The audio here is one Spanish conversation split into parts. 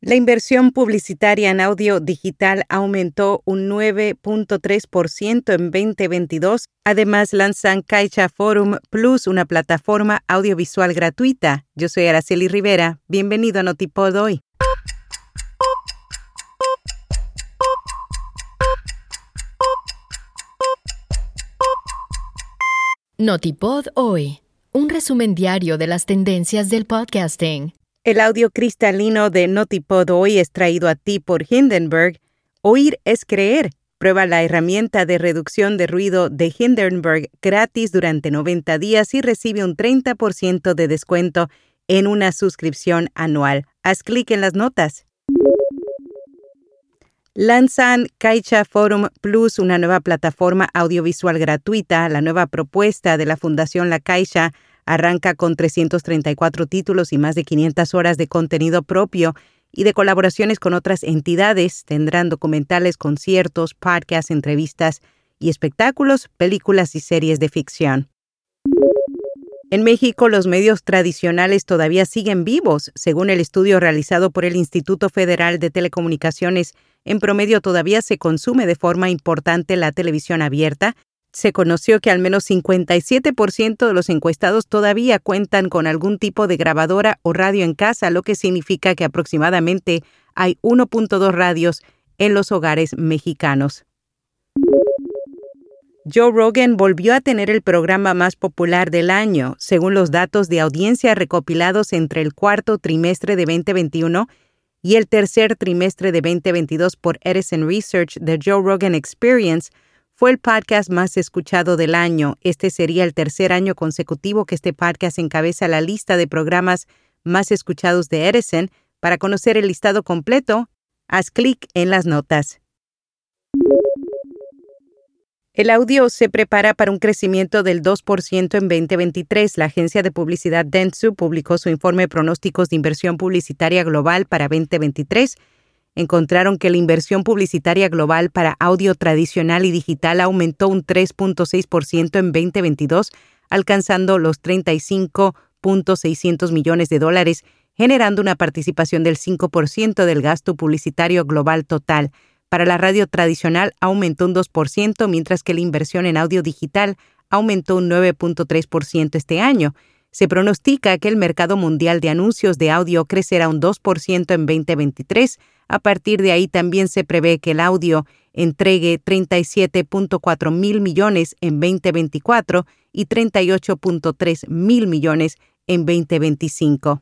La inversión publicitaria en audio digital aumentó un 9.3% en 2022. Además, lanzan Caixa Forum Plus, una plataforma audiovisual gratuita. Yo soy Araceli Rivera. Bienvenido a Notipod hoy. Notipod hoy. Un resumen diario de las tendencias del podcasting. El audio cristalino de Notipod hoy es traído a ti por Hindenburg. Oír es creer. Prueba la herramienta de reducción de ruido de Hindenburg gratis durante 90 días y recibe un 30% de descuento en una suscripción anual. Haz clic en las notas. Lanzan Caixa Forum Plus, una nueva plataforma audiovisual gratuita. La nueva propuesta de la Fundación La Caixa Arranca con 334 títulos y más de 500 horas de contenido propio y de colaboraciones con otras entidades. Tendrán documentales, conciertos, podcasts, entrevistas y espectáculos, películas y series de ficción. En México, los medios tradicionales todavía siguen vivos. Según el estudio realizado por el Instituto Federal de Telecomunicaciones, en promedio todavía se consume de forma importante la televisión abierta se conoció que al menos 57% de los encuestados todavía cuentan con algún tipo de grabadora o radio en casa, lo que significa que aproximadamente hay 1.2 radios en los hogares mexicanos. Joe Rogan volvió a tener el programa más popular del año, según los datos de audiencia recopilados entre el cuarto trimestre de 2021 y el tercer trimestre de 2022 por Edison Research The Joe Rogan Experience fue el podcast más escuchado del año. Este sería el tercer año consecutivo que este podcast encabeza la lista de programas más escuchados de Edison. Para conocer el listado completo, haz clic en las notas. El audio se prepara para un crecimiento del 2% en 2023. La agencia de publicidad Dentsu publicó su informe Pronósticos de Inversión Publicitaria Global para 2023 encontraron que la inversión publicitaria global para audio tradicional y digital aumentó un 3.6% en 2022, alcanzando los 35.600 millones de dólares, generando una participación del 5% del gasto publicitario global total. Para la radio tradicional aumentó un 2%, mientras que la inversión en audio digital aumentó un 9.3% este año. Se pronostica que el mercado mundial de anuncios de audio crecerá un 2% en 2023, a partir de ahí también se prevé que el audio entregue 37.4 mil millones en 2024 y 38.3 mil millones en 2025.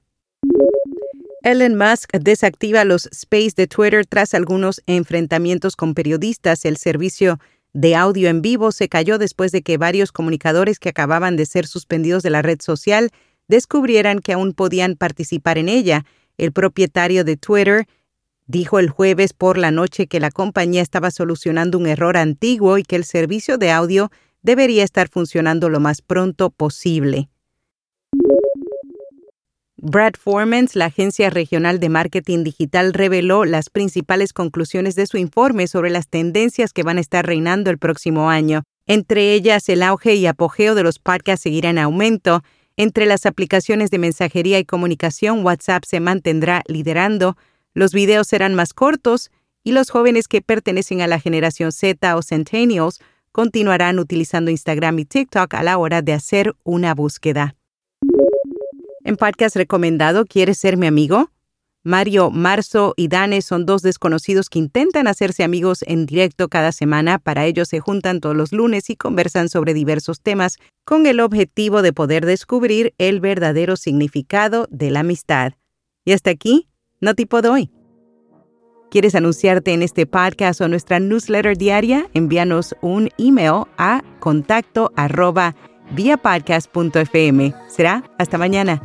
Elon Musk desactiva los space de Twitter tras algunos enfrentamientos con periodistas. El servicio de audio en vivo se cayó después de que varios comunicadores que acababan de ser suspendidos de la red social descubrieran que aún podían participar en ella. El propietario de Twitter, Dijo el jueves por la noche que la compañía estaba solucionando un error antiguo y que el servicio de audio debería estar funcionando lo más pronto posible. Brad Formans, la agencia regional de marketing digital, reveló las principales conclusiones de su informe sobre las tendencias que van a estar reinando el próximo año. Entre ellas, el auge y apogeo de los podcasts seguirá en aumento. Entre las aplicaciones de mensajería y comunicación, WhatsApp se mantendrá liderando. Los videos serán más cortos y los jóvenes que pertenecen a la generación Z o Centennials continuarán utilizando Instagram y TikTok a la hora de hacer una búsqueda. En podcast recomendado, ¿quieres ser mi amigo? Mario, Marzo y Dane son dos desconocidos que intentan hacerse amigos en directo cada semana. Para ello se juntan todos los lunes y conversan sobre diversos temas con el objetivo de poder descubrir el verdadero significado de la amistad. Y hasta aquí, no tipo doy. ¿Quieres anunciarte en este podcast o nuestra newsletter diaria? Envíanos un email a contacto Será hasta mañana.